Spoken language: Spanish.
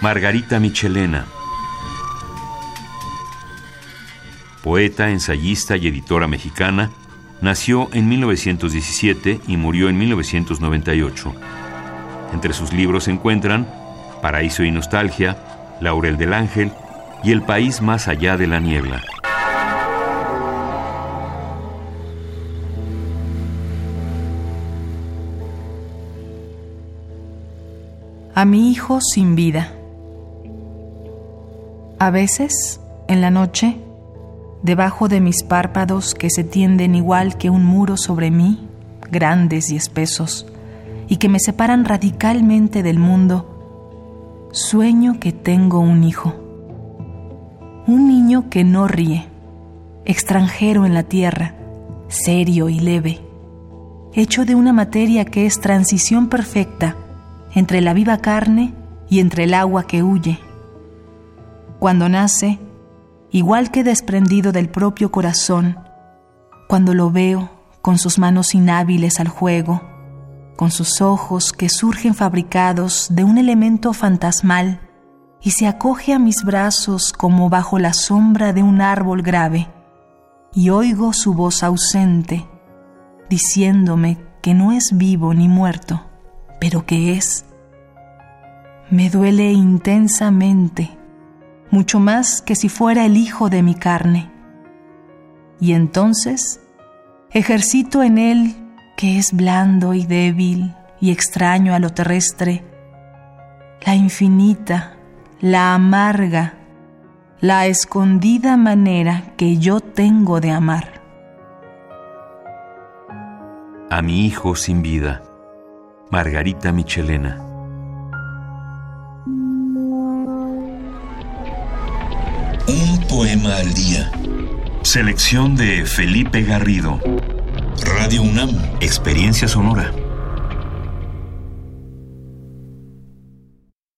Margarita Michelena. Poeta, ensayista y editora mexicana, nació en 1917 y murió en 1998. Entre sus libros se encuentran Paraíso y Nostalgia, Laurel del Ángel y El País Más Allá de la Niebla. A mi hijo sin vida. A veces, en la noche, debajo de mis párpados que se tienden igual que un muro sobre mí, grandes y espesos, y que me separan radicalmente del mundo, sueño que tengo un hijo. Un niño que no ríe, extranjero en la tierra, serio y leve, hecho de una materia que es transición perfecta entre la viva carne y entre el agua que huye. Cuando nace, igual que desprendido del propio corazón, cuando lo veo con sus manos inhábiles al juego, con sus ojos que surgen fabricados de un elemento fantasmal y se acoge a mis brazos como bajo la sombra de un árbol grave, y oigo su voz ausente, diciéndome que no es vivo ni muerto, pero que es. Me duele intensamente mucho más que si fuera el hijo de mi carne. Y entonces ejercito en él, que es blando y débil y extraño a lo terrestre, la infinita, la amarga, la escondida manera que yo tengo de amar. A mi hijo sin vida, Margarita Michelena. Un poema al día. Selección de Felipe Garrido. Radio UNAM. Experiencia sonora.